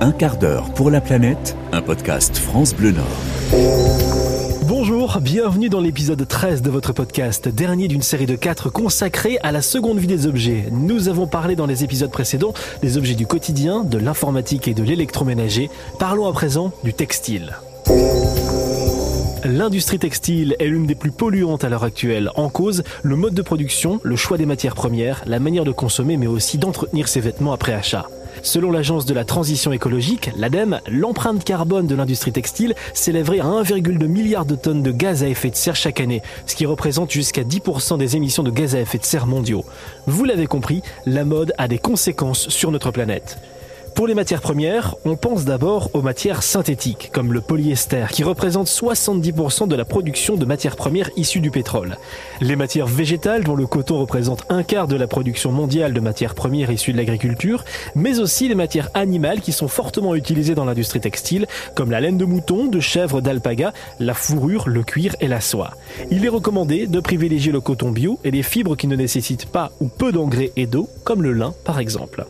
Un quart d'heure pour la planète, un podcast France Bleu Nord. Bonjour, bienvenue dans l'épisode 13 de votre podcast, dernier d'une série de 4 consacrée à la seconde vie des objets. Nous avons parlé dans les épisodes précédents des objets du quotidien, de l'informatique et de l'électroménager. Parlons à présent du textile. L'industrie textile est l'une des plus polluantes à l'heure actuelle. En cause, le mode de production, le choix des matières premières, la manière de consommer mais aussi d'entretenir ses vêtements après achat. Selon l'agence de la transition écologique, l'ADEME, l'empreinte carbone de l'industrie textile s'élèverait à 1,2 milliard de tonnes de gaz à effet de serre chaque année, ce qui représente jusqu'à 10% des émissions de gaz à effet de serre mondiaux. Vous l'avez compris, la mode a des conséquences sur notre planète. Pour les matières premières, on pense d'abord aux matières synthétiques, comme le polyester, qui représente 70% de la production de matières premières issues du pétrole. Les matières végétales, dont le coton représente un quart de la production mondiale de matières premières issues de l'agriculture, mais aussi les matières animales qui sont fortement utilisées dans l'industrie textile, comme la laine de mouton, de chèvre, d'alpaga, la fourrure, le cuir et la soie. Il est recommandé de privilégier le coton bio et les fibres qui ne nécessitent pas ou peu d'engrais et d'eau, comme le lin par exemple.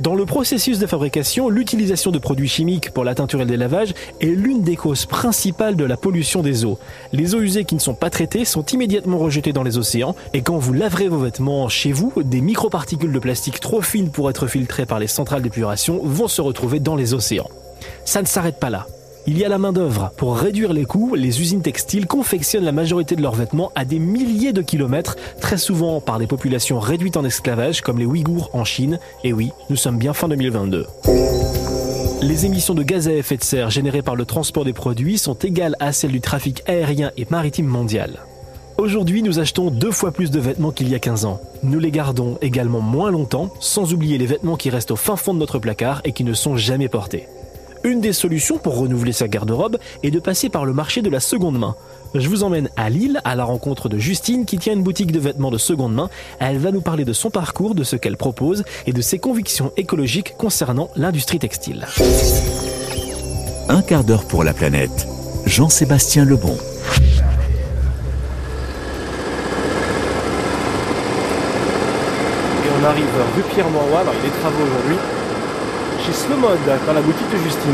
Dans le processus de fabrication, l'utilisation de produits chimiques pour la teinture et le lavage est l'une des causes principales de la pollution des eaux. Les eaux usées qui ne sont pas traitées sont immédiatement rejetées dans les océans et quand vous laverez vos vêtements chez vous, des microparticules de plastique trop fines pour être filtrées par les centrales d'épuration vont se retrouver dans les océans. Ça ne s'arrête pas là. Il y a la main-d'œuvre. Pour réduire les coûts, les usines textiles confectionnent la majorité de leurs vêtements à des milliers de kilomètres, très souvent par des populations réduites en esclavage comme les Ouïghours en Chine. Et oui, nous sommes bien fin 2022. Les émissions de gaz à effet de serre générées par le transport des produits sont égales à celles du trafic aérien et maritime mondial. Aujourd'hui, nous achetons deux fois plus de vêtements qu'il y a 15 ans. Nous les gardons également moins longtemps, sans oublier les vêtements qui restent au fin fond de notre placard et qui ne sont jamais portés. Une des solutions pour renouveler sa garde-robe est de passer par le marché de la seconde main. Je vous emmène à Lille à la rencontre de Justine qui tient une boutique de vêtements de seconde main. Elle va nous parler de son parcours, de ce qu'elle propose et de ses convictions écologiques concernant l'industrie textile. Un quart d'heure pour la planète. Jean-Sébastien Lebon. Et on arrive rue Pierre-Mauroy, alors il y a des travaux aujourd'hui, Slow Mode, dans la boutique de Justine.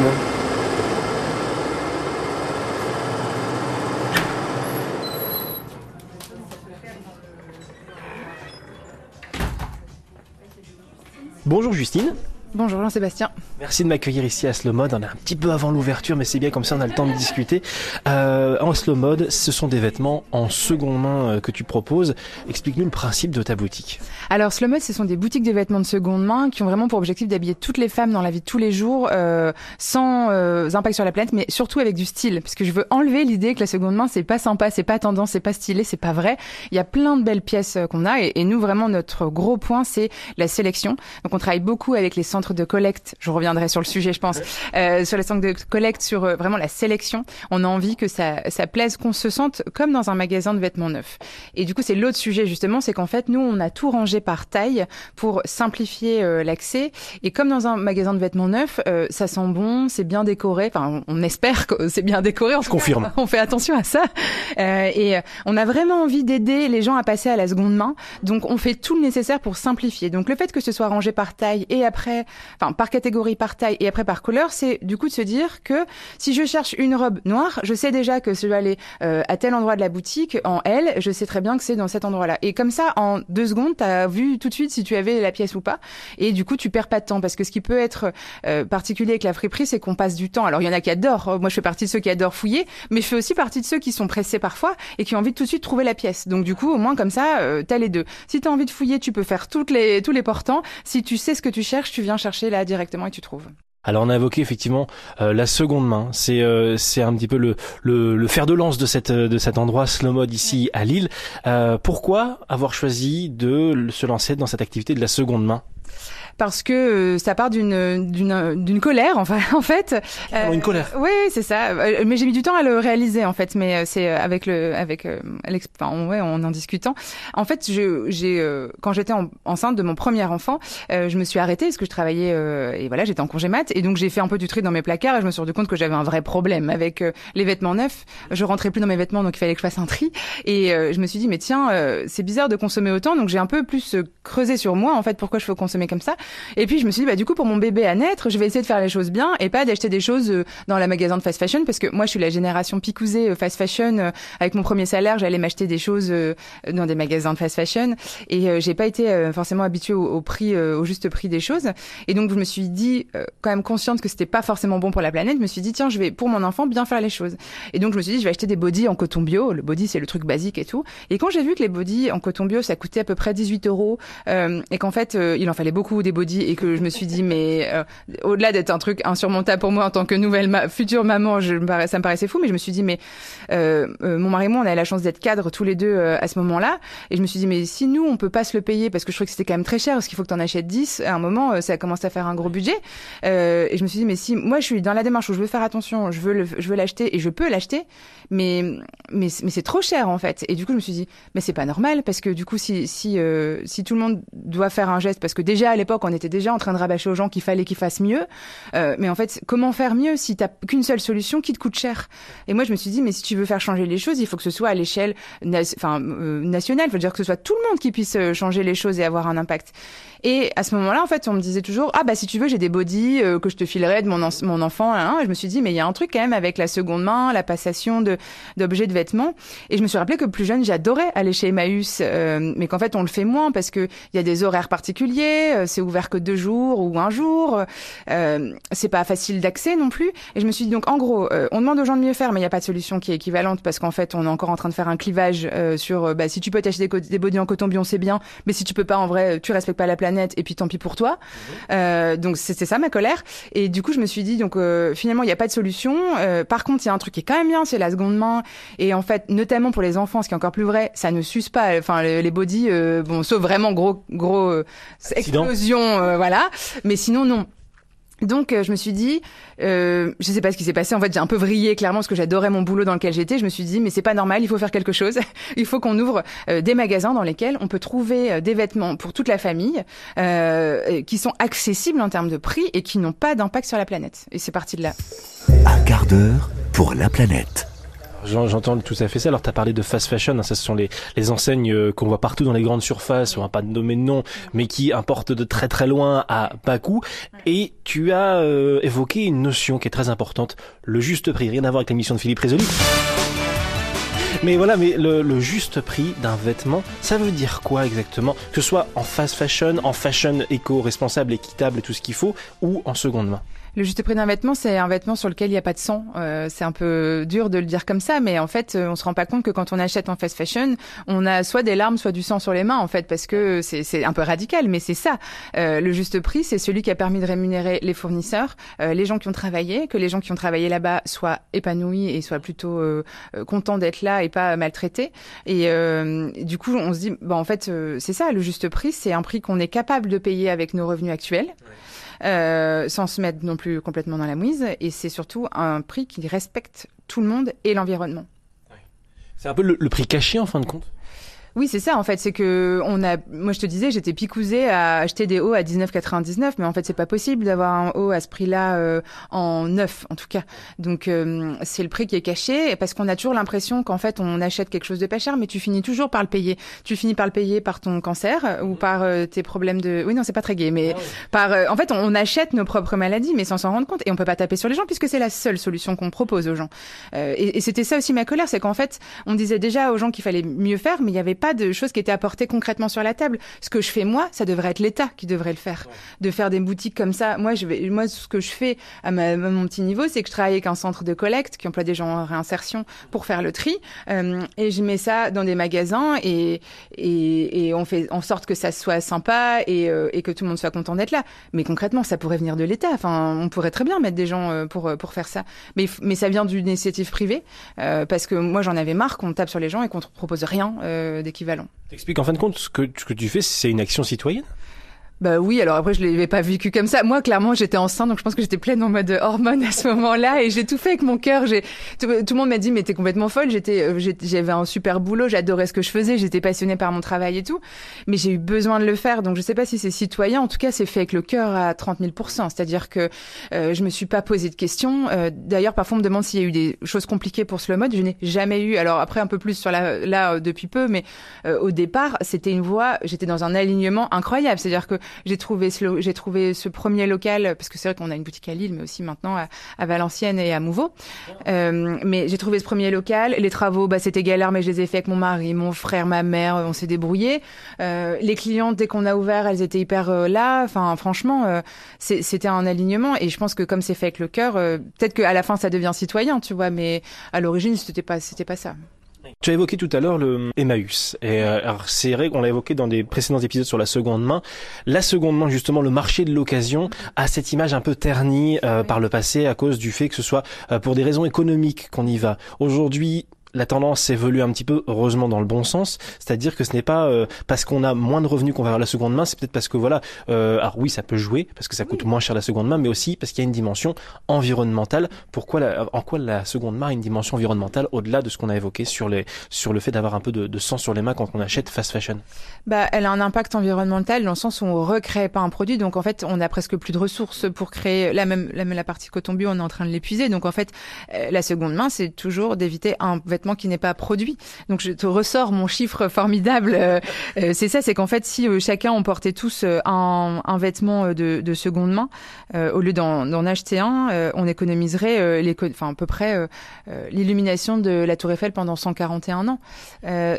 Bonjour Justine. Bonjour Jean-Sébastien. Merci de m'accueillir ici à Slow Mode. On est un petit peu avant l'ouverture, mais c'est bien comme ça on a le temps de discuter. Euh, en Slow Mode, ce sont des vêtements en seconde main euh, que tu proposes. Explique-nous le principe de ta boutique. Alors Slow Mode, ce sont des boutiques de vêtements de seconde main qui ont vraiment pour objectif d'habiller toutes les femmes dans la vie de tous les jours, euh, sans euh, impact sur la planète, mais surtout avec du style. Parce que je veux enlever l'idée que la seconde main c'est pas sympa, c'est pas tendance, c'est pas stylé, c'est pas vrai. Il y a plein de belles pièces qu'on a et, et nous vraiment notre gros point c'est la sélection. Donc on travaille beaucoup avec les centres de collecte. Je reviendrai sur le sujet, je pense, euh, sur les centres de collecte, sur euh, vraiment la sélection. On a envie que ça, ça plaise, qu'on se sente comme dans un magasin de vêtements neufs. Et du coup, c'est l'autre sujet justement, c'est qu'en fait, nous, on a tout rangé par taille pour simplifier euh, l'accès. Et comme dans un magasin de vêtements neufs, euh, ça sent bon, c'est bien décoré. Enfin, on, on espère que c'est bien décoré. En Je confirme. on fait attention à ça. Euh, et on a vraiment envie d'aider les gens à passer à la seconde main. Donc, on fait tout le nécessaire pour simplifier. Donc, le fait que ce soit rangé par taille et après, enfin, par catégorie, par taille et après par couleur, c'est du coup de se dire que si je cherche une robe noire, je sais déjà que je vais aller euh, à tel endroit de la boutique en L, je sais très bien que c'est dans cet endroit-là. Et comme ça, en deux secondes, tu as vu tout de suite si tu avais la pièce ou pas. Et du coup, tu perds pas de temps parce que ce qui peut être euh, particulier avec la friperie, c'est qu'on passe du temps. Alors, il y en a qui adorent. Moi, je fais partie de ceux qui adorent fouiller, mais je fais aussi partie de ceux qui sont pressés parfois et qui ont envie de tout de suite trouver la pièce. Donc, du coup, au moins comme ça, euh, t'as les deux. Si t'as envie de fouiller, tu peux faire toutes les tous les portants. Si tu sais ce que tu cherches, tu viens chercher là directement et tu trouves. Alors on a évoqué effectivement euh, la seconde main. C'est euh, c'est un petit peu le, le, le fer de lance de cette de cet endroit slow mode ici à Lille. Euh, pourquoi avoir choisi de se lancer dans cette activité de la seconde main? Parce que euh, ça part d'une d'une d'une colère enfin en fait. Une colère. oui c'est ça. Euh, mais j'ai mis du temps à le réaliser en fait. Mais euh, c'est euh, avec le avec euh, l'ex- enfin, ouais en en discutant. En fait je j'ai euh, quand j'étais en- enceinte de mon premier enfant euh, je me suis arrêtée parce que je travaillais euh, et voilà j'étais en congé mat. Et donc j'ai fait un peu du tri dans mes placards et je me suis rendu compte que j'avais un vrai problème avec euh, les vêtements neufs. Je rentrais plus dans mes vêtements donc il fallait que je fasse un tri. Et euh, je me suis dit mais tiens euh, c'est bizarre de consommer autant donc j'ai un peu plus euh, creusé sur moi en fait pourquoi je faut consommer comme ça Et puis je me suis dit, bah du coup pour mon bébé à naître, je vais essayer de faire les choses bien et pas d'acheter des choses euh, dans la magasin de fast fashion parce que moi je suis la génération picousée euh, fast fashion. Euh, avec mon premier salaire, j'allais m'acheter des choses dans des magasins de fast fashion et j'ai pas été forcément habituée au, prix, au juste prix des choses. Et donc je me suis dit, quand même consciente que c'était pas forcément bon pour la planète, je me suis dit tiens je vais pour mon enfant bien faire les choses. Et donc je me suis dit je vais acheter des bodys en coton bio. Le body c'est le truc basique et tout. Et quand j'ai vu que les bodys en coton bio ça coûtait à peu près 18 euros et qu'en fait il en fallait beaucoup bodys et que je me suis dit mais au-delà d'être un truc insurmontable pour moi en tant que nouvelle future maman, ça me paraissait fou, mais je me suis dit, mais euh, euh, mon mari et moi, on a la chance d'être cadres tous les deux euh, à ce moment-là, et je me suis dit, mais si nous, on peut pas se le payer, parce que je trouvais que c'était quand même très cher, parce qu'il faut que tu en achètes 10, à un moment, ça commence à faire un gros budget, et je me suis dit, mais si moi, je suis dans la démarche où je veux faire attention, je veux je veux l'acheter, et je peux l'acheter, mais mais mais c'est trop cher en fait, et du coup, je me suis dit, mais c'est pas normal, parce que du coup, si si si tout le monde doit faire un geste, parce que déjà à l'époque, on était déjà en train de rabâcher aux gens qu'il fallait qu'ils fassent mieux, mais en fait, comment faire mieux si t'as qu'une seule solution qui te coûte cher? Et moi, je me suis dit, mais si tu veux faire changer les choses, il faut que ce soit à l'échelle enfin, euh, nationale. Il faut dire que ce soit tout le monde qui puisse euh, changer les choses et avoir un impact. Et à ce moment-là, en fait, on me disait toujours, ah bah si tu veux, j'ai des bodys euh, que je te filerai de mon, enfant. Hein. Et je me suis dit, mais il y a un truc quand même avec la seconde main, la passation d'objets de vêtements. Et je me suis rappelé que plus jeune, j'adorais aller chez Emmaüs, euh, mais qu'en fait, on le fait moins parce que il y a des horaires particuliers, euh, c'est que deux jours ou un jour, euh, c'est pas facile d'accès non plus. Et je me suis dit donc, en gros, on demande aux gens de mieux faire, mais il n'y a pas de solution qui est équivalente parce qu'en fait, on est encore en train de faire un clivage sur, bah, si tu peux t'acheter des, des bodys en coton bion, c'est bien, mais si tu peux pas, en vrai, tu respectes pas la planète et puis tant pis pour toi. Euh, donc c'était ça ma colère. Et du coup je me suis dit donc euh, finalement il n'y a pas de solution. Euh, par contre il y a un truc qui est quand même bien, c'est la seconde main. Et en fait notamment pour les enfants, ce qui est encore plus vrai, ça ne s'use pas. Enfin les, les body, bon sauf vraiment gros gros explosion, voilà. Mais sinon non. Donc euh, je me suis dit, euh, je sais pas ce qui s'est passé. En fait, j'ai un peu vrillé clairement parce que j'adorais mon boulot dans lequel j'étais. Je me suis dit, mais c'est pas normal, il faut faire quelque chose. il faut qu'on ouvre euh, des magasins dans lesquels on peut trouver euh, des vêtements pour toute la famille, qui sont accessibles en termes de prix et qui n'ont pas d'impact sur la planète. Et c'est parti de là. Un quart d'heure pour la planète. J'entends tout à fait ça. Alors, tu as parlé de fast fashion. Hein, ça, ce sont les, les enseignes euh, qu'on voit partout dans les grandes surfaces. On va pas nommer de nom, mais qui importent de très très loin à bas coût. Et tu as euh, évoqué une notion qui est très importante, le juste prix. Rien à voir avec l'émission de Philippe Résolu. Mais voilà, mais le, le juste prix d'un vêtement, ça veut dire quoi exactement? Que ce soit en fast fashion, en fashion éco-responsable, équitable tout ce qu'il faut, ou en seconde main? Le juste prix d'un vêtement, c'est un vêtement sur lequel il n'y a pas de sang. Euh, c'est un peu dur de le dire comme ça, mais en fait, euh, on se rend pas compte que quand on achète en fast fashion, on a soit des larmes, soit du sang sur les mains, en fait, parce que c'est un peu radical, mais c'est ça. Euh, le juste prix, c'est celui qui a permis de rémunérer les fournisseurs, euh, les gens qui ont travaillé, que les gens qui ont travaillé là-bas soient épanouis et soient plutôt euh, contents d'être là et pas maltraités. Et du coup, on se dit, bah, en fait, c'est ça, le juste prix, c'est un prix qu'on est capable de payer avec nos revenus actuels. Euh, sans se mettre non plus complètement dans la mouise. Et c'est surtout un prix qui respecte tout le monde et l'environnement. C'est un peu le, prix caché en fin de compte? Oui, c'est ça en fait, c'est que on a moi je te disais, j'étais picousée à acheter des hauts à 19,99 mais en fait, c'est pas possible d'avoir un haut à ce prix-là euh, en neuf en tout cas. Donc euh, c'est le prix qui est caché parce qu'on a toujours l'impression qu'en fait, on achète quelque chose de pas cher mais tu finis toujours par le payer. Tu finis par le payer par ton cancer ou par euh, tes problèmes de Oui, non, c'est pas très gai mais ah par en fait, on, achète nos propres maladies mais sans s'en rendre compte et on peut pas taper sur les gens puisque c'est la seule solution qu'on propose aux gens. et, et c'était ça aussi ma colère, c'est qu'en fait, on disait déjà aux gens qu'il fallait mieux faire mais il y avait pas de choses qui étaient apportées concrètement sur la table. Ce que je fais moi, ça devrait être l'État qui devrait le faire. De faire des boutiques comme ça. Moi, je vais, moi, ce que je fais à, mon petit niveau, c'est que je travaille avec un centre de collecte qui emploie des gens en réinsertion pour faire le tri. Euh, et je mets ça dans des magasins et, et, et, on fait en sorte que ça soit sympa et, euh, et que tout le monde soit content d'être là. Mais concrètement, ça pourrait venir de l'État. Enfin, on pourrait très bien mettre des gens euh, pour, pour faire ça. Mais, mais ça vient d'une initiative privée parce que moi, j'en avais marre qu'on tape sur les gens et qu'on ne propose rien d'équivalent. T'expliques en fin de compte ce que tu fais, c'est une action citoyenne? Bah oui, alors après je l'avais pas vécu comme ça. Moi clairement j'étais enceinte donc je pense que j'étais pleine en mode hormone à ce moment-là et j'ai tout fait avec mon cœur. J'ai tout, le monde m'a dit mais t'es complètement folle. J'étais euh, j'avais un super boulot, j'adorais ce que je faisais, j'étais passionnée par mon travail et tout, mais j'ai eu besoin de le faire. Donc je sais pas si c'est citoyen. En tout cas c'est fait avec le cœur à 30 000% C'est-à-dire que euh, je me suis pas posé de questions. Euh, D'ailleurs parfois on me demande s'il y a eu des choses compliquées pour ce mode. Je n'ai jamais eu. Alors après un peu plus sur la là euh, depuis peu, mais au départ c'était une voie. J'étais dans un alignement incroyable. C'est-à-dire que j'ai trouvé ce, j'ai trouvé ce premier local parce que c'est vrai qu'on a une boutique à Lille, mais aussi maintenant à, Valenciennes et à Mouveau. Euh, mais j'ai trouvé ce premier local. Les travaux, bah, c'était galère, mais je les ai fait avec mon mari, mon frère, ma mère. On s'est débrouillé. Euh, les clientes, dès qu'on a ouvert, elles étaient hyper euh, là. Enfin, franchement, euh, c'était un alignement. Et je pense que comme c'est fait avec le cœur, peut-être qu'à la fin ça devient citoyen, tu vois. Mais à l'origine, c'était pas, c'était pas ça. Tu as évoqué tout à l'heure le Emmaüs. Et euh, alors c'est vrai qu'on l'a évoqué dans des précédents épisodes sur la seconde main. La seconde main, justement, le marché de l'occasion a cette image un peu ternie euh, par le passé à cause du fait que ce soit pour des raisons économiques qu'on y va. Aujourd'hui, la tendance évolue un petit peu, heureusement dans le bon sens. C'est-à-dire que ce n'est pas euh, parce qu'on a moins de revenus qu'on va vers la seconde main, c'est peut-être parce que voilà, euh, alors oui, ça peut jouer parce que ça coûte moins cher la seconde main, mais aussi parce qu'il y a une dimension environnementale. Pourquoi la, en quoi la seconde main a une dimension environnementale au-delà de ce qu'on a évoqué sur les sur le fait d'avoir un peu de, de, sang sur les mains quand on achète fast fashion? Bah, elle a un impact environnemental dans le sens où on recrée pas un produit, donc en fait, on a presque plus de ressources pour créer la même la, la partie coton bio, on est en train de l'épuiser. Donc en fait, euh, la seconde main, c'est toujours d'éviter un vêtement qui n'est pas produit. Donc je te ressors mon chiffre formidable. Euh, euh, c'est ça, c'est qu'en fait, si euh, chacun on portait tous un, vêtement de, de, seconde main, au lieu d'en acheter un, on économiserait enfin à peu près l'illumination de la Tour Eiffel pendant 141 ans.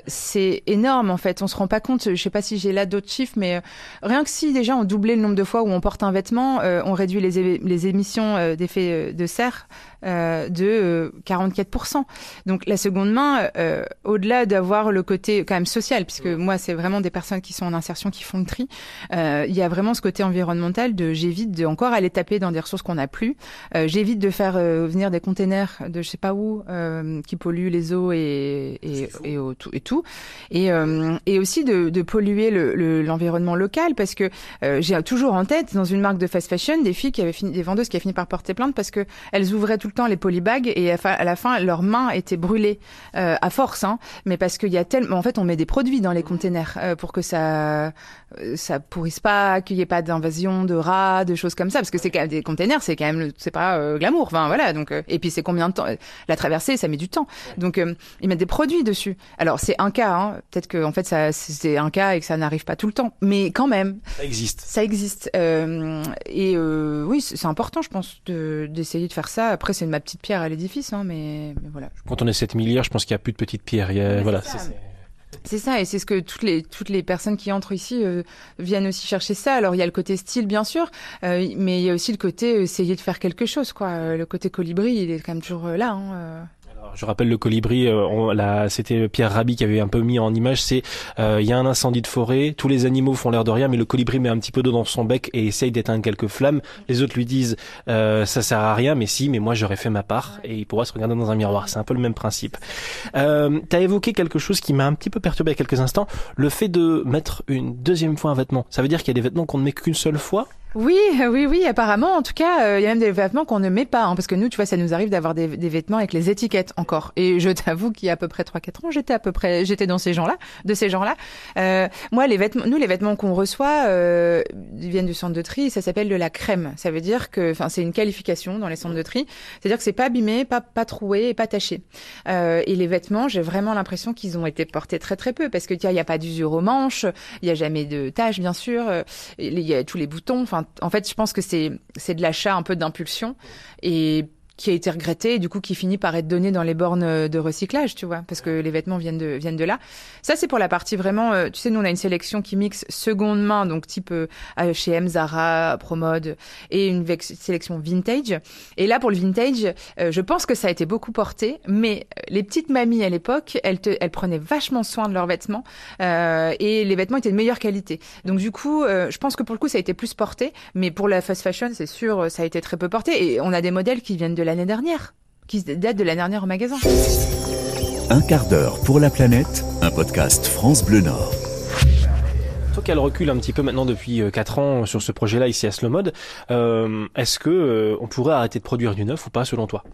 c'est énorme en fait. On se rend pas compte. Je sais pas si j'ai là d'autres chiffres, mais rien que si déjà on doublait le nombre de fois où on porte un vêtement, on réduit les, émissions d'effet de serre de 44%. Euh, Donc la seconde main, euh, au-delà d'avoir le côté quand même social, puisque moi c'est vraiment des personnes qui sont en insertion qui font le tri, il y a vraiment ce côté environnemental de j'évite de encore aller taper dans des ressources qu'on n'a plus, j'évite de faire venir des containers de je sais pas où qui polluent les eaux et et, et, et tout. Et, et aussi de, de polluer l'environnement le, local parce que j'ai toujours en tête dans une marque de fast fashion des filles qui avaient fini des vendeuses qui avaient fini par porter plainte parce que elles ouvraient tout le temps les polybags et à la fin leurs mains étaient brûlées euh, à force, hein, mais parce qu'il y a tellement, en fait, on met des produits dans les containers euh, pour que ça euh, ça pourrisse pas, qu'il y ait pas d'invasion de rats, de choses comme ça, parce que c'est quand même des containers, c'est quand même, c'est pas glamour, enfin voilà. Donc et puis c'est combien de temps la traversée, ça met du temps. Donc ils mettent des produits dessus. Alors c'est un cas, hein, peut-être que en fait ça c'est un cas et que ça n'arrive pas tout le temps, mais quand même. Ça existe. Ça existe. et oui, c'est important, je pense, d'essayer de faire ça. Après c'est ma petite pierre à l'édifice, hein, mais, voilà. Quand on est 7 je pense qu'il n'y a plus de petites pierres. voilà, c'est ça, et c'est ce que toutes les toutes les personnes qui entrent ici euh, viennent aussi chercher ça. Alors il y a le côté style bien sûr, euh, mais il y a aussi le côté essayer de faire quelque chose quoi. Le côté colibri, il est quand même toujours là. Hein, je rappelle le colibri, euh, c'était Pierre Rabhi qui avait un peu mis en image, c'est euh, il y a un incendie de forêt, tous les animaux font l'air de rien, mais le colibri met un petit peu d'eau dans son bec et essaye d'éteindre quelques flammes. Les autres lui disent euh, ça sert à rien, mais si, mais moi j'aurais fait ma part et il pourra se regarder dans un miroir. C'est un peu le même principe. Euh, tu as évoqué quelque chose qui m'a un petit peu perturbé il y a quelques instants, le fait de mettre une deuxième fois un vêtement. Ça veut dire qu'il y a des vêtements qu'on ne met qu'une seule fois? Oui, oui, oui, apparemment. En tout cas, euh, il y a même des vêtements qu'on ne met pas, hein, parce que nous, tu vois, ça nous arrive d'avoir des, vêtements avec les étiquettes encore. Et je t'avoue qu'il y a à peu près 3-4 ans, j'étais à peu près, j'étais dans ces gens-là, de ces gens-là. Euh, moi, les vêtements, nous, les vêtements qu'on reçoit euh, viennent du centre de tri. Ça s'appelle de la crème. Ça veut dire que, enfin, c'est une qualification dans les centres de tri. C'est-à-dire que c'est pas abîmé, pas pas troué et pas taché. Euh, et les vêtements, j'ai vraiment l'impression qu'ils ont été portés très très peu, parce que il y a pas d'usure aux manches, il y a jamais de taches, bien sûr. Il y a tous les boutons. Enfin, en fait, je pense que c'est de l'achat un peu d'impulsion. Et qui a été regretté et du coup qui finit par être donné dans les bornes de recyclage, tu vois, parce que les vêtements viennent de viennent de là. Ça c'est pour la partie vraiment, euh, tu sais, nous on a une sélection qui mixe seconde main, donc type euh, H&M, Zara, Promode, et une sélection vintage. Et là pour le vintage, euh, je pense que ça a été beaucoup porté, mais les petites mamies à l'époque, elles elles prenaient vachement soin de leurs vêtements euh, et les vêtements étaient de meilleure qualité. Donc du coup, euh, je pense que pour le coup ça a été plus porté, mais pour la fast fashion, c'est sûr, ça a été très peu porté. Et on a des modèles qui viennent de l'année dernière, qui date de l'année dernière au magasin. Un quart d'heure pour la planète, un podcast France Bleu Nord. Toi qu'elle recule un petit peu maintenant depuis 4 euh, ans sur ce projet-là ici à Slow euh, est-ce que euh, on pourrait arrêter de produire du neuf ou pas selon toi?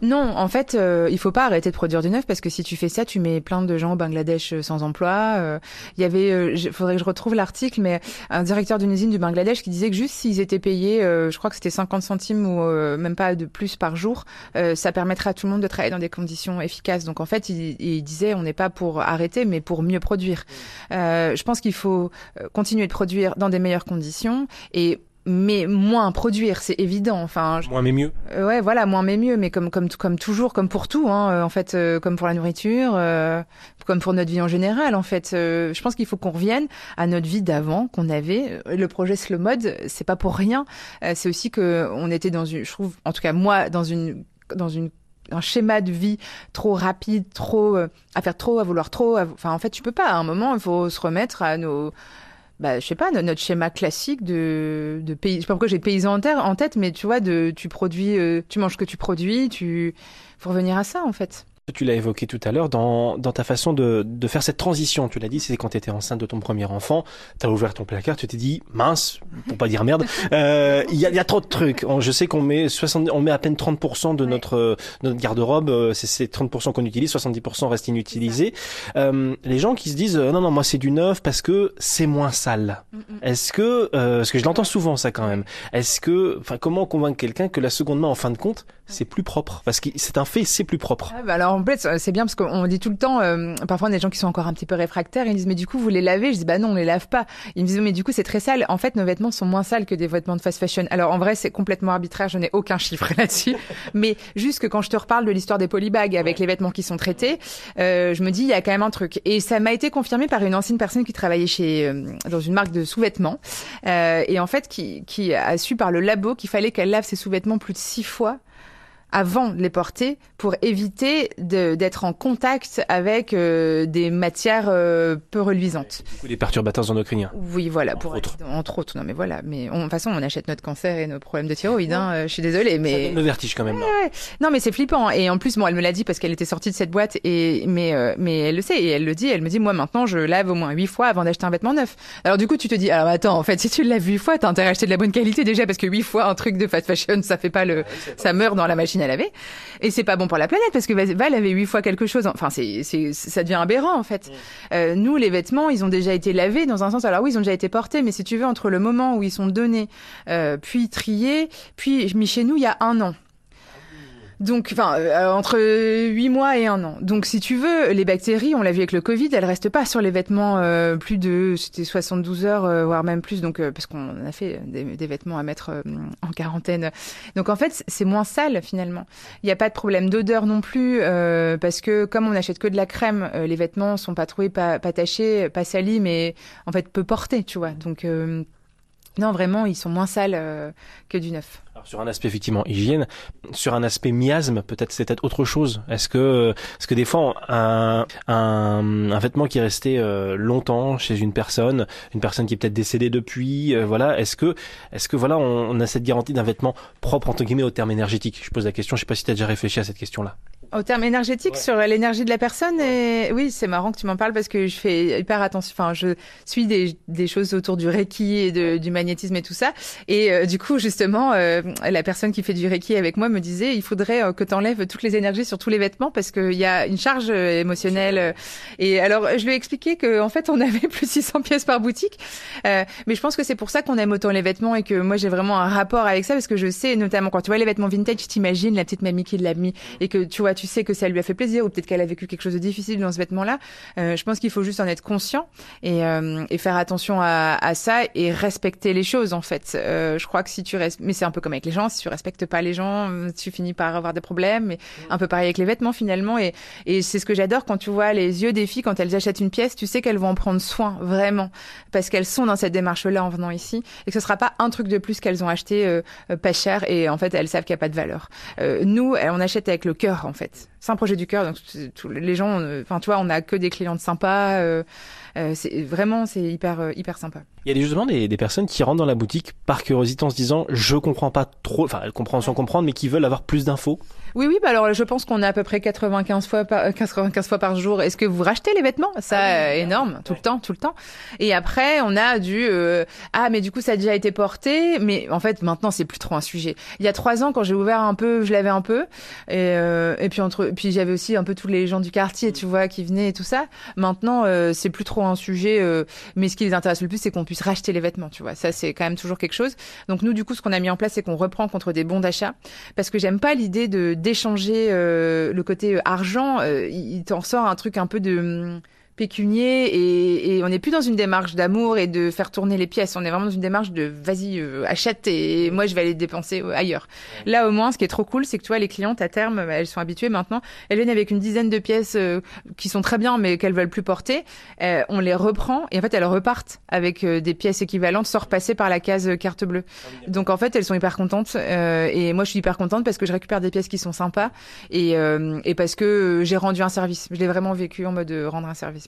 Non, en fait, euh, il faut pas arrêter de produire du neuf parce que si tu fais ça, tu mets plein de gens au Bangladesh euh, sans emploi. Euh, Il y avait, il faudrait que je retrouve l'article, mais un directeur d'une usine du Bangladesh qui disait que juste s'ils étaient payés, je crois que c'était 50 centimes ou même pas de plus par jour, ça permettrait à tout le monde de travailler dans des conditions efficaces. Donc en fait, il disait on n'est pas pour arrêter, mais pour mieux produire. je pense qu'il faut continuer de produire dans des meilleures conditions et mais moins produire, c'est évident. Enfin, moins mais mieux. Euh, ouais, voilà, moins mais mieux, mais comme comme comme toujours, comme pour tout, hein, euh, en fait, euh, comme pour la nourriture, comme pour notre vie en général, en fait. je pense qu'il faut qu'on revienne à notre vie d'avant qu'on avait. Le projet Slow Mode, c'est pas pour rien. c'est aussi que on était dans une, je trouve, en tout cas moi, dans une dans une un schéma de vie trop rapide, trop à faire trop, à vouloir trop. Enfin, en fait, tu peux pas. À un moment, il faut se remettre à nos bah, je sais pas, notre schéma classique de, de pays. Je sais pas pourquoi j'ai paysan en tête, mais tu vois, de, tu produis, euh, tu manges ce que tu produis, tu, faut revenir à ça, en fait. Tu l'as évoqué tout à l'heure dans, dans ta façon de, de faire cette transition. Tu l'as dit, c'est quand tu étais enceinte de ton premier enfant, tu as ouvert ton placard, tu t'es dit mince, pour pas dire merde, euh, il y, a, y a trop de trucs. Je sais qu'on met 60, on met à peine 30% de notre, notre garde-robe, euh, c'est 30% qu'on utilise, 70% reste inutilisé. Euh, les gens qui se disent non non moi c'est du neuf parce que c'est moins sale. Est-ce que euh, parce que je l'entends souvent ça quand même. Est-ce que enfin comment convaincre quelqu'un que la seconde main en fin de compte c'est plus propre? Parce que c'est un fait c'est plus propre. Ah bah alors en fait c'est bien parce qu'on dit tout le temps euh, parfois on a des gens qui sont encore un petit peu réfractaires ils disent mais du coup vous les lavez? Je dis bah non on les lave pas. Ils me disent mais du coup c'est très sale. En fait nos vêtements sont moins sales que des vêtements de fast fashion. Alors en vrai c'est complètement arbitraire je n'ai aucun chiffre là-dessus. Mais juste que quand je te reparle de l'histoire des polybags avec les vêtements qui sont traités euh, je me dis il y a quand même un truc. Et ça m'a été confirmé par une ancienne personne qui travaillait chez euh, dans une marque de sous-vêtements euh, et en fait qui, qui a su par le labo qu'il fallait qu'elle lave ses sous-vêtements plus de six fois avant de les porter pour éviter d'être en contact avec euh, des matières euh, peu reluisantes. Ou les perturbateurs endocriniens. Oui, voilà, entre pour autres. entre autres. Non, mais voilà, mais de toute façon, on achète notre cancer et nos problèmes de thyroïde. Hein, euh, je suis désolée, mais le vertige quand même. Ouais, ouais. Non, mais c'est flippant. Et en plus, bon, elle me l'a dit parce qu'elle était sortie de cette boîte et mais mais elle le sait et elle le dit. Elle me dit, moi maintenant, je lave au moins huit fois avant d'acheter un vêtement neuf. Alors du coup, tu te dis, alors attends, en fait, si tu le laves huit fois, t'as intérêt à acheter de la bonne qualité déjà parce que huit fois un truc de fast fashion, ça fait pas le, ça meurt dans la machine à laver. Et c'est pas bon pour la planète parce que Val avait huit fois quelque chose. Enfin, c'est, c'est, ça devient aberrant en fait. Euh, nous, les vêtements, ils ont déjà été lavés dans un sens. Alors oui, ils ont déjà été portés, mais si tu veux, entre le moment où ils sont donnés, euh, puis triés, puis mis chez nous il y a un an. Donc, enfin, euh, entre 8 mois et un an. Donc, si tu veux, les bactéries, on l'a vu avec le Covid, elles restent pas sur les vêtements euh, plus de, c'était 72 heures, euh, voire même plus. Donc, parce qu'on a fait des, des, vêtements à mettre en quarantaine. Donc, en fait, c'est moins sale finalement. Il n'y a pas de problème d'odeur non plus, parce que comme on n'achète que de la crème, les vêtements sont pas troués, pas, pas tachés, pas salis, mais en fait peu portés, tu vois. Donc non, vraiment, ils sont moins sales euh, que du neuf. Alors, sur un aspect effectivement hygiène, sur un aspect miasme, peut-être c'est peut-être autre chose. Est-ce que, est-ce que des fois un, un, un vêtement qui est resté euh, longtemps chez une personne, une personne qui est peut-être décédée depuis, euh, voilà, est-ce que, est-ce que voilà, on, on a cette garantie d'un vêtement propre entre guillemets au terme énergétique? Je pose la question. Je sais pas si tu as déjà réfléchi à cette question-là. Au terme énergétique, sur l'énergie de la personne, et oui, c'est marrant que tu m'en parles parce que je fais hyper attention. Enfin, je suis des, des choses autour du reiki et de, du magnétisme et tout ça. Et euh, du coup, justement, euh, la personne qui fait du reiki avec moi me disait, il faudrait euh, que tu enlèves toutes les énergies sur tous les vêtements parce qu'il y a une charge émotionnelle. Et alors, je lui ai expliqué que en fait, on avait plus de 600 pièces par boutique. mais je pense que c'est pour ça qu'on aime autant les vêtements et que moi, j'ai vraiment un rapport avec ça parce que je sais, notamment quand tu vois les vêtements vintage, tu t'imagines la petite mamie qui l'a mis et que tu vois, tu sais que ça lui a fait plaisir ou peut-être qu'elle a vécu quelque chose de difficile dans ce vêtement-là. Euh, je pense qu'il faut juste en être conscient et, euh, et faire attention à, à, ça et respecter les choses en fait. Euh, je crois que si tu restes, mais c'est un peu comme avec les gens, si tu respectes pas les gens, tu finis par avoir des problèmes. Et un peu pareil avec les vêtements finalement. Et, et c'est ce que j'adore quand tu vois les yeux des filles quand elles achètent une pièce, tu sais qu'elles vont en prendre soin vraiment parce qu'elles sont dans cette démarche-là en venant ici et que ce sera pas un truc de plus qu'elles ont acheté euh, pas cher et en fait elles savent qu'il n'y a pas de valeur. Euh, nous, on achète avec le cœur en fait c'est un projet du cœur. Donc les gens, enfin tu vois, on a que des clientes sympas. Euh, c'est vraiment c'est hyper hyper sympa. Il y a justement des, des personnes qui rentrent dans la boutique par curiosité en se disant je comprends pas trop, enfin elles comprennent sans comprendre, mais qui veulent avoir plus d'infos. Oui, oui, bah alors je pense qu'on a à peu près 95 fois par, 95 fois par jour. Est-ce que vous rachetez les vêtements? Ça, ah énorme, tout le temps, tout le temps. Et après, on a du euh, ah, mais du coup, ça a déjà été porté. Mais en fait, maintenant, c'est plus trop un sujet. Il y a trois ans, quand j'ai ouvert un peu, je l'avais un peu. Et, euh, et puis entre, puis j'avais aussi un peu tous les gens du quartier, tu vois, qui venaient et tout ça. Maintenant, euh, c'est plus trop un sujet. mais ce qui les intéresse le plus, c'est qu'on puisse racheter les vêtements, tu vois. Ça, c'est quand même toujours quelque chose. Donc nous, du coup, ce qu'on a mis en place, c'est qu'on reprend contre des bons d'achat, parce que j'aime pas l'idée de d'échanger euh, le côté argent, euh, il t'en sort un truc un peu de hum, pécunier et, et on n'est plus dans une démarche d'amour et de faire tourner les pièces. On est vraiment dans une démarche de vas-y euh, achète et moi je vais aller dépenser euh, ailleurs. Là au moins, ce qui est trop cool, c'est que tu vois les clientes à terme, bah, elles sont habituées maintenant. Elles viennent avec une dizaine de pièces euh, qui sont très bien mais qu'elles veulent plus porter. on les reprend et en fait elles repartent avec des pièces équivalentes sans repasser par la case carte bleue. Ah Donc en fait elles sont hyper contentes et moi je suis hyper contente parce que je récupère des pièces qui sont sympas et, et parce que j'ai rendu un service. Je l'ai vraiment vécu en mode rendre un service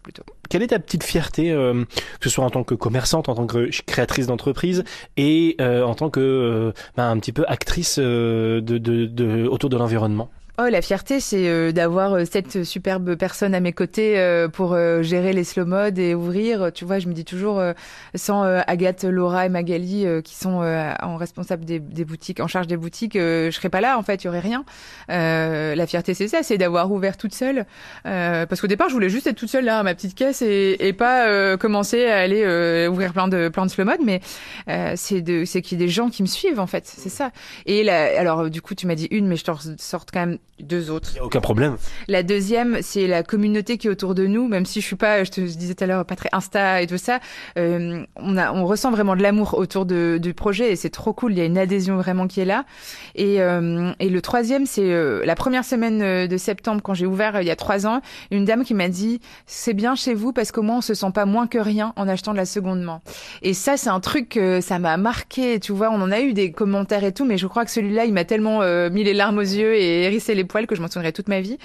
Quelle est ta petite fierté, euh, que ce soit en tant que commerçante, en tant que créatrice d'entreprise et euh, en tant que euh, ben, un petit peu actrice autour de l'environnement? Oh, la fierté, c'est euh, d'avoir euh, cette superbe personne à mes côtés euh, pour gérer les slow mode et ouvrir. Tu vois, je me dis toujours, sans Agathe, Laura et Magali qui sont en responsable des, boutiques, en charge des boutiques, je serais pas là. En fait, il y aurait rien. la fierté, c'est ça, c'est d'avoir ouvert toute seule. parce qu'au départ, je voulais juste être toute seule là, à ma petite caisse et, et pas commencer à aller ouvrir plein de plein de slow mode. Mais c'est de, c'est qu'il y ait des gens qui me suivent en fait. C'est ça. Et là, alors du coup, tu m'as dit une, mais je te sorte quand même deux autres. Il a aucun problème. La deuxième, c'est la communauté qui est autour de nous, même si je suis pas, je te disais tout à l'heure, pas très Insta et tout ça. Euh, on a, on ressent vraiment de l'amour autour de, du projet et c'est trop cool. Il y a une adhésion vraiment qui est là. Et, euh, et le troisième, c'est euh, la première semaine de septembre quand j'ai ouvert il y a trois ans, une dame qui m'a dit c'est bien chez vous parce qu'au moins on se sent pas moins que rien en achetant de la seconde main. Et ça, c'est un truc que ça m'a marqué. Tu vois, on en a eu des commentaires et tout, mais je crois que celui-là, il m'a tellement mis les larmes aux yeux et hérissé les poils que je m'en souviendrai toute ma vie.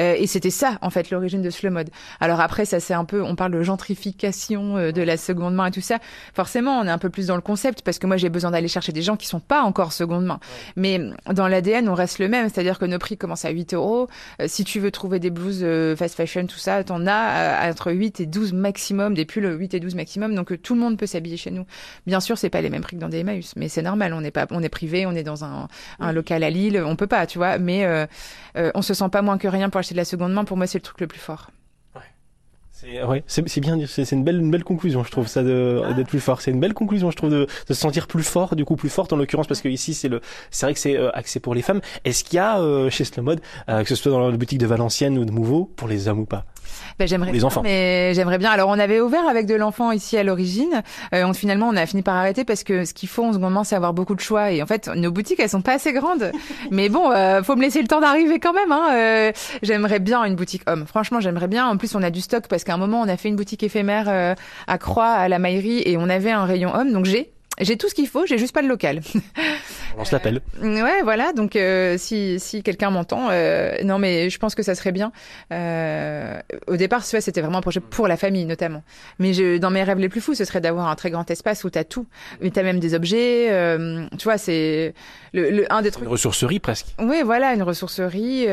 Euh, et c'était ça, en fait, l'origine de Slow Mode. Alors après, ça c'est un peu, on parle de gentrification euh, de la seconde main et tout ça. Forcément, on est un peu plus dans le concept parce que moi j'ai besoin d'aller chercher des gens qui sont pas encore seconde main. Mais dans l'ADN, on reste le même, c'est-à-dire que nos prix commencent à 8 euros. Euh, si tu veux trouver des blouses fast fashion, tout ça, t'en as entre 8 et 12 maximum, des pulls 8 et 12 maximum. Donc tout le monde peut s'habiller chez nous. Bien sûr, c'est pas les mêmes prix que dans des Emmaüs, mais c'est normal. On n'est pas, on est privé, on est dans un, un local à Lille, on peut pas, tu vois. Mais euh, on se sent pas moins que rien pour acheter de la seconde main. Pour moi, c'est le truc le plus fort. Ouais, c'est bien dire, c'est une belle, une belle conclusion, je trouve ça ah. d'être plus fort. C'est une belle conclusion, je trouve, de, de, se sentir plus fort, du coup plus forte en l'occurrence, parce que ici c'est le, c'est vrai que c'est euh, axé pour les femmes. Est-ce qu'il y a euh, chez Slow Mode, que ce soit dans la boutique de Valenciennes ou de Mouveau, pour les hommes ou pas? Ben, j'aimerais les enfants. Mais j'aimerais bien. Alors on avait ouvert avec de l'enfant ici à l'origine. Euh, finalement on a fini par arrêter parce que ce qu'il faut en ce moment c'est avoir beaucoup de choix et en fait nos boutiques elles sont pas assez grandes. mais bon, euh, faut me laisser le temps d'arriver quand même. Hein. Euh, j'aimerais bien une boutique homme. Franchement j'aimerais bien. En plus on a du stock parce qu'à un moment on a fait une boutique éphémère euh, à Croix à la Maillerie et on avait un rayon homme donc j'ai j'ai tout ce qu'il faut, j'ai juste pas le local. On se l'appelle. Euh, ouais, voilà. Donc euh, si si quelqu'un m'entend, euh, non mais je pense que ça serait bien. Euh, au départ, c'était vraiment un projet pour la famille notamment. Mais je, dans mes rêves les plus fous, ce serait d'avoir un très grand espace où t'as tout. Mais t'as même des objets. Euh, tu vois, c'est le, le, un des trucs. Une ressourcerie presque. Oui, voilà, une ressourcerie.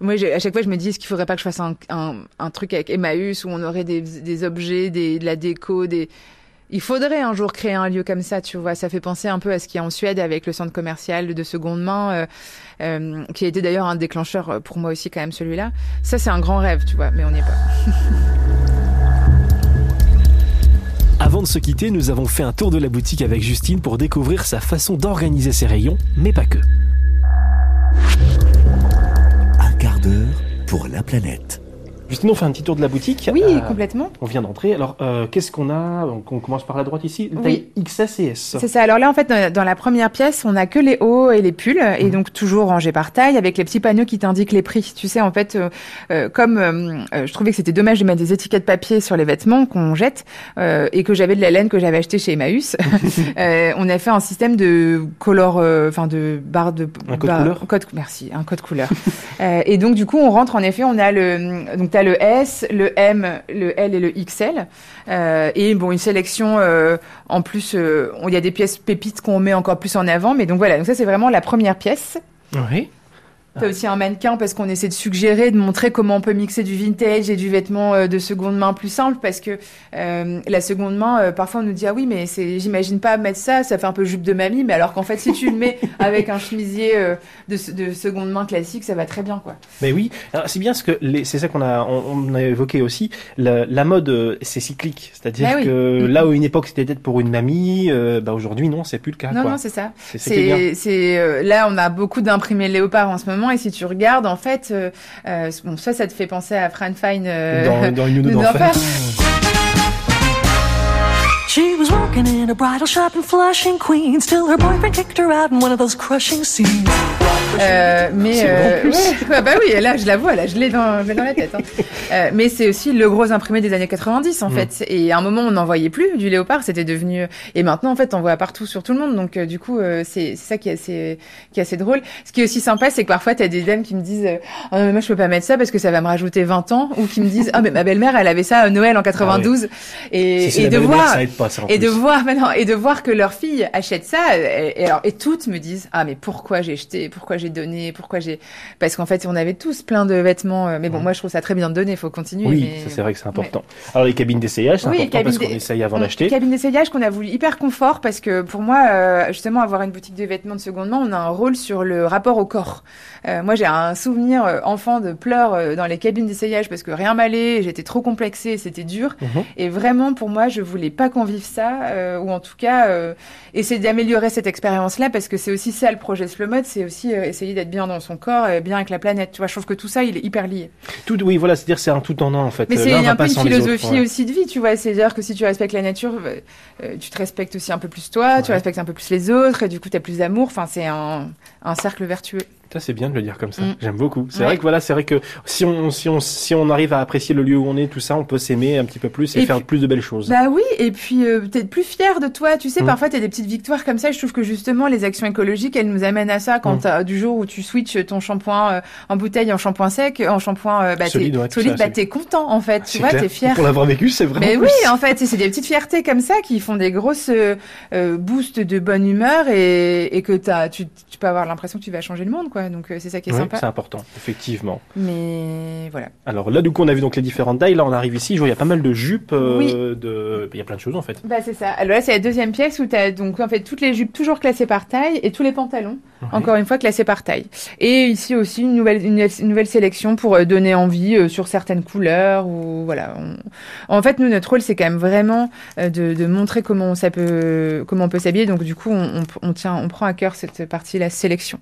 moi, à chaque fois, je me dis, est-ce qu'il faudrait pas que je fasse un, un, un truc avec Emmaüs où on aurait des, des objets, des, de la déco, des il faudrait un jour créer un lieu comme ça, tu vois. Ça fait penser un peu à ce qu'il y a en Suède avec le centre commercial de seconde main, euh, euh, qui a été d'ailleurs un déclencheur euh, pour moi aussi quand même celui-là. Ça, c'est un grand rêve, tu vois, mais on n'y est pas. Avant de se quitter, nous avons fait un tour de la boutique avec Justine pour découvrir sa façon d'organiser ses rayons, mais pas que. Un quart d'heure pour la planète. Justement, on fait un petit tour de la boutique. Oui, euh, complètement. On vient d'entrer. Alors, euh, qu'est-ce qu'on a Donc, on commence par la droite ici. Oui. XS et S. C'est ça. Alors là, en fait, dans la première pièce, on a que les hauts et les pulls, et mhm. donc toujours rangés par taille, avec les petits panneaux qui t'indiquent les prix. Tu sais, en fait, euh, comme je trouvais que c'était dommage de mettre des étiquettes papier sur les vêtements qu'on jette, et que j'avais de la laine que j'avais acheté chez Emmaüs, on a fait un système de color, enfin de barre de un code couleur. Code, merci, un code couleur. et donc du coup, on rentre en effet, on a le donc le S, le M, le L et le XL. Euh, et bon, une sélection euh, en plus, euh, il y a des pièces pépites qu'on met encore plus en avant. Mais donc voilà, donc ça c'est vraiment la première pièce. Oui. T'as aussi un mannequin parce qu'on essaie de suggérer, de montrer comment on peut mixer du vintage et du vêtement euh, de seconde main plus simple parce que euh, la seconde main, euh, parfois on nous dit ah oui mais c'est, j'imagine pas mettre ça, ça fait un peu jupe de mamie, mais alors qu'en fait si tu le mets avec un chemisier euh, de, de seconde main classique, ça va très bien quoi. Mais oui, c'est bien ce que les- c'est ça qu'on a on, on a évoqué aussi. La, la mode c'est cyclique, c'est-à-dire Bah que Mhm. là où une époque c'était peut-être pour une mamie, bah aujourd'hui non, c'est plus le cas. non quoi. non c'est ça. c'est là on a beaucoup d'imprimés léopard en ce moment et si tu regardes en fait, euh, euh, bon ça ça te fait penser à Fran Fine euh, Dans, une d'enfer. She was working in a bridal shop in Flushing, Queens, till her boyfriend kicked her out in one of those crushing scenes. Euh, mais euh, ouais, bah oui, là je la vois, là je l'ai dans, dans la tête. hein. Euh, mais c'est aussi le gros imprimé des années 90 en Mm. fait. Et à un moment on n'en voyait plus du léopard, c'était devenu. Et maintenant en fait on voit partout sur tout le monde. Donc euh, du coup c'est ça qui est assez qui est assez drôle. Ce qui est aussi sympa, c'est que parfois t'as des dames qui me disent, oh, mais moi je peux pas mettre ça parce que ça va me rajouter 20 ans, ou qui me disent, ah mais ma belle-mère elle avait ça à Noël en 92. Et, Si c'est et de voir pas ça. et de voir maintenant et de voir que leur fille achète ça et, et alors et toutes me disent ah mais pourquoi j'ai jeté pourquoi j'ai donné pourquoi j'ai parce qu'en fait on avait tous plein de vêtements euh, mais bon Mhm. moi je trouve ça très bien de donner faut continuer Oui, mais... c'est vrai que c'est important. Alors les cabines d'essayage, c'est Oui, important parce cabines qu'on essaye avant Mm, d'acheter. Cabine d'essayage qu'on a voulu hyper confort parce que pour moi, euh, justement, avoir une boutique de vêtements de seconde main, on a un rôle sur le rapport au corps. Euh, moi, j'ai un souvenir enfant de pleurs dans les cabines d'essayage parce que rien m'allait, j'étais trop complexée, c'était dur. Mhm. Et vraiment, pour moi, je voulais pas qu'on vive ça, euh, ou en tout cas, essayer d'améliorer cette expérience-là parce que c'est aussi ça le projet Slow Mode, c'est aussi essayer d'être bien dans son corps et bien avec la planète. Tu vois, je trouve que tout ça, il est hyper lié. Tout, oui, voilà, c'est-à-dire c'est un tout en un en fait. Mais Euh, c'est un peu une autres, philosophie ouais. aussi de vie, tu vois. C'est-à-dire que si tu respectes la nature, euh, euh, tu te respectes aussi un peu plus toi, tu respectes un peu plus les autres, et du coup, tu as plus d'amour. Enfin, c'est un, un cercle vertueux. Ça c'est bien de le dire comme ça. Mm. J'aime beaucoup. C'est Ouais. vrai que voilà, c'est vrai que si on si on si on arrive à apprécier le lieu où on est, tout ça, on peut s'aimer un petit peu plus et, Et faire puis- plus de belles choses. Bah oui, et puis euh, peut-être plus fier de toi. Tu sais, Mm. parfois, tu as des petites victoires comme ça. Je trouve que justement, les actions écologiques, elles nous amènent à ça. Quand Mm. t'as- du jour où tu switches ton shampoing euh, en bouteille en shampoing sec, en shampoing euh, bah, t'es- Solide, ouais, tout solide, ça, bah, t'es content en fait. Tu vois, t'es fier. Pour l'avoir vécu, c'est vraiment. Mais plus. oui, en fait, c'est des petites fiertés comme ça qui font des grosses euh, euh, boosts de bonne humeur et, et que t'as, tu, tu peux avoir l'impression que tu vas changer le monde, quoi. Donc euh, c'est ça qui est sympa. c'est important, effectivement. Mais voilà. Alors là, du coup, on a vu donc les différentes tailles. Là, on arrive ici. Je vois, il y a pas mal de jupes. euh, Oui. de... Il y a plein de choses en fait. Bah c'est ça. Alors là, c'est la deuxième pièce où t'as donc en fait toutes les jupes toujours classées par taille et tous les pantalons, encore une fois classés par taille. Et ici aussi une nouvelle une, une nouvelle sélection pour euh, donner envie euh, sur certaines couleurs ou voilà. On- En fait, nous notre rôle c'est quand même vraiment euh, de, de montrer comment ça peut comment on peut s'habiller. Donc du coup, on, on, on tient on prend à cœur cette partie la sélection.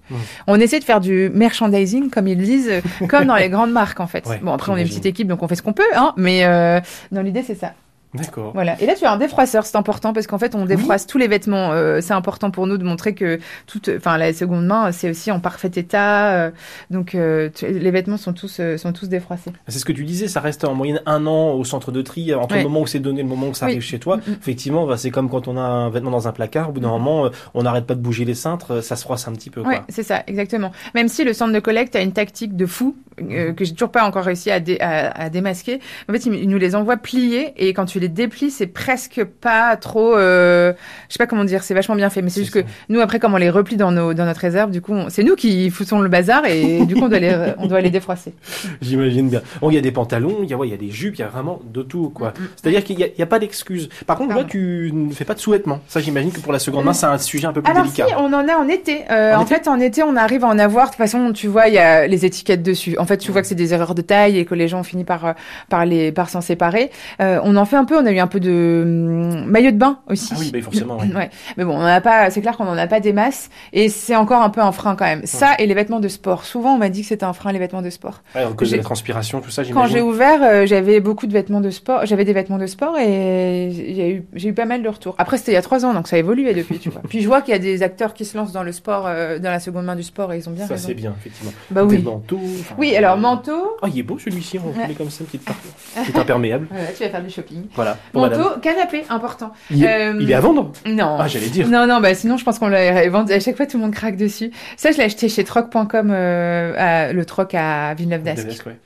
On essaie de faire du merchandising comme ils disent, comme dans les grandes marques en fait. Ouais, bon après on est une petite équipe donc on fait ce qu'on peut, hein. Mais euh, dans l'idée c'est ça. D'accord. Voilà. Et là, tu as un défroisseur, c'est important parce qu'en fait, on défroisse tous les vêtements. Euh, c'est important pour nous de montrer que toute, enfin, la seconde main, c'est aussi en parfait état. euh, donc, euh, les vêtements sont tous, sont tous défroissés. C'est ce que tu disais, ça reste en moyenne un an au centre de tri, entre le moment où c'est donné et le moment où ça Oui. arrive chez toi. Mm, mm. Effectivement, bah, c'est comme quand on a un vêtement dans un placard, au bout d'un moment, euh, on n'arrête pas de bouger les cintres, ça se froisse un petit peu. Quoi. c'est ça, exactement. Même si le centre de collecte a une tactique de fou euh, que j'ai toujours pas encore réussi à, dé- à, à démasquer. En fait, il, nous les envoie pliés et quand tu les déplies, c'est presque pas trop. Euh, je sais pas comment dire, c'est vachement bien fait. Mais c'est juste que nous, après, comme on les replie dans nos dans notre réserve, du coup, c'est nous qui foutons le bazar et du coup, on doit les on doit les défroisser. J'imagine bien. Bon, il y a des pantalons, il y a, ouais, il y a des jupes, il y a vraiment de tout, quoi. Mm, mm. C'est-à-dire qu'il n'y a, il y a pas d'excuse. Par contre, là, Pardon. tu ne fais pas de sous-vêtements. Ça, j'imagine que pour la seconde main, c'est un sujet un peu plus Alors délicat. si, on en a en été. Euh, En en été fait, en été, on arrive à en avoir. De toute façon, tu vois, il y a les étiquettes dessus. En fait, tu vois que c'est des erreurs de taille et que les gens ont fini par euh, par les par s'en séparer. Euh, on en fait un peu. On a eu un peu de hum, maillot de bain aussi. Ah oui, bah, forcément, oui. Ouais. Mais bon, on en a pas. C'est clair qu'on en a pas des masses et c'est encore un peu un frein quand même. Ça et les vêtements de sport. Souvent, on m'a dit que c'était un frein les vêtements de sport. Ouais, J'ai- la transpiration, tout ça, Quand j'ai ouvert, euh, j'avais beaucoup de vêtements de sport. J'avais des vêtements de sport et j'ai eu, j'ai eu pas mal de retours. Après, c'était il y a trois ans, donc ça a évolué depuis, tu vois. Puis je vois qu'il y a des acteurs qui se lancent dans le sport, euh, dans la seconde main du sport, et ils ont bien Ça, raison. c'est bien, effectivement. Bah oui. manteaux, enfin, Oui, alors manteau. Oh, il est beau celui-ci, on Ouais. comme ça, une petite partie. Petit imperméable. Voilà, tu vas faire du shopping. Voilà. Madame. Manteau, canapé, important. Il, est- Euh, il est à vendre Non. Ah, j'allais dire. Non, non, bah sinon je pense qu'on l'a vendu. À chaque fois, tout le monde craque dessus. Ça, je l'ai acheté chez troc.com, euh, le troc à Villeneuve d'Ascq. Ouais.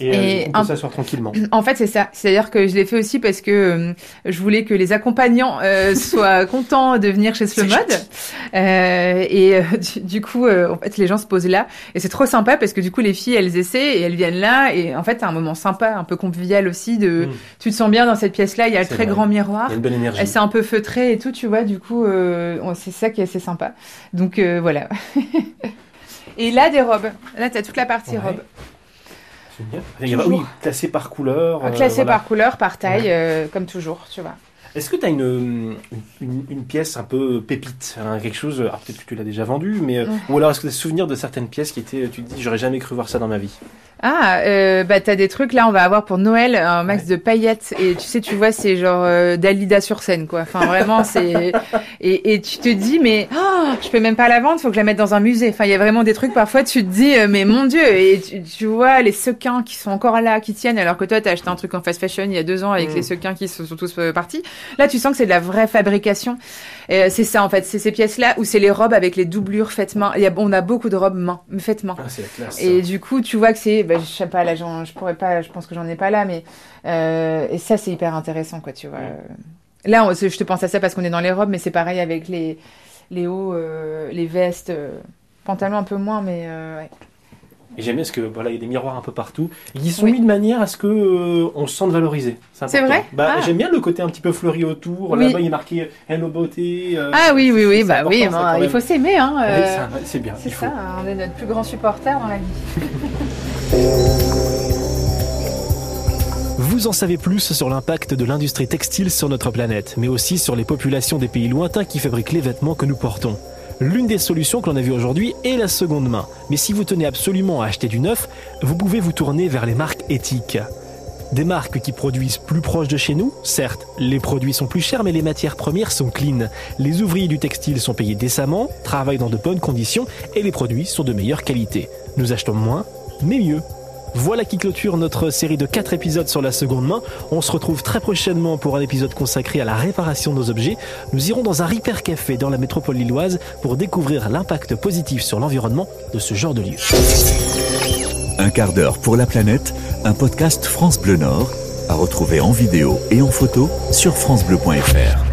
Et, Et on peut un- s'asseoir tranquillement. En fait, c'est ça. C'est-à-dire que je l'ai fait aussi parce que euh, je voulais que les accompagnants euh, soient contents de venir chez Slow Mode. Euh, et euh, du, du coup, euh, en fait, les gens se posent là. Et c'est trop sympa parce que du coup, les filles, elles essaient et elles viennent là. Et en fait, c'est un moment sympa, un peu convivial aussi. De, Mm. Tu te sens bien dans cette pièce-là. Il y a le très vrai. grand Il miroir. y a une bonne énergie. C'est un peu feutré et tout, tu vois. Du coup, euh, c'est ça qui est assez sympa. Donc euh, voilà. et là, des robes. Là, tu as toute la partie Ouais. robe. Génial. Il y a- oui, classé par couleur. euh, Classée voilà. par couleur, par taille, Ouais. euh, comme toujours, tu vois. Est-ce que tu as une, une, une pièce un peu pépite hein, Quelque chose, alors peut-être que tu l'as déjà vendu, mais, euh, Ouais. ou alors est-ce que tu as souvenir de certaines pièces qui étaient, tu te dis, j'aurais jamais cru voir ça dans ma vie? Ah, euh, bah t'as des trucs là, on va avoir pour Noël un max Ouais. de paillettes et tu sais, tu vois, c'est genre euh, Dalida sur scène quoi. Enfin vraiment, c'est et, et tu te dis mais oh, je peux même pas la vendre, faut que je la mette dans un musée. Enfin il y a vraiment des trucs parfois tu te dis euh, mais mon dieu et tu, tu vois les sequins qui sont encore là, qui tiennent alors que toi t'as acheté un truc en fast fashion il y a deux ans avec Mm. les sequins qui sont tous euh, partis. Là tu sens que c'est de la vraie fabrication. Euh, c'est ça en fait, c'est ces pièces là où c'est les robes avec les doublures faites main. Il y a, on a beaucoup de robes main, faites main. ah, C'est la classe. Et du coup, tu vois que c'est, bah, je sais pas, là, j'en- je pourrais pas, je pense que j'en ai pas là, mais euh, et ça, c'est hyper intéressant, quoi, tu vois. Là, on- je te pense à ça parce qu'on est dans les robes, mais c'est pareil avec les les hauts, euh, les vestes, euh, pantalons un peu moins, mais euh, ouais. Et j'aime bien parce que voilà, il y a des miroirs un peu partout. Ils sont Oui. mis de manière à ce que euh, on se sente valorisé. C'est vrai bah, Ah. J'aime bien le côté un petit peu fleuri autour. Oui. Là-bas, il est marqué Hello Beauté. euh, ah oui, oui, oui, bah oui, il faut s'aimer, hein. Ouais, euh, c'est bien. c'est ça, hein, on est notre plus grand supporter dans la vie. Vous en savez plus sur l'impact de l'industrie textile sur notre planète, mais aussi sur les populations des pays lointains qui fabriquent les vêtements que nous portons. L'une des solutions que l'on a vues aujourd'hui est la seconde main. Mais si vous tenez absolument à acheter du neuf, vous pouvez vous tourner vers les marques éthiques. Des marques qui produisent plus proche de chez nous, certes, les produits sont plus chers mais les matières premières sont clean. Les ouvriers du textile sont payés décemment, travaillent dans de bonnes conditions et les produits sont de meilleure qualité. Nous achetons moins, mais mieux. Voilà qui clôture notre série de 4 épisodes sur la seconde main. On se retrouve très prochainement pour un épisode consacré à la réparation de nos objets. Nous irons dans un Repair Café dans la métropole lilloise pour découvrir l'impact positif sur l'environnement de ce genre de lieu. Un quart d'heure pour la planète, un podcast France Bleu Nord, à retrouver en vidéo et en photo sur francebleu.fr.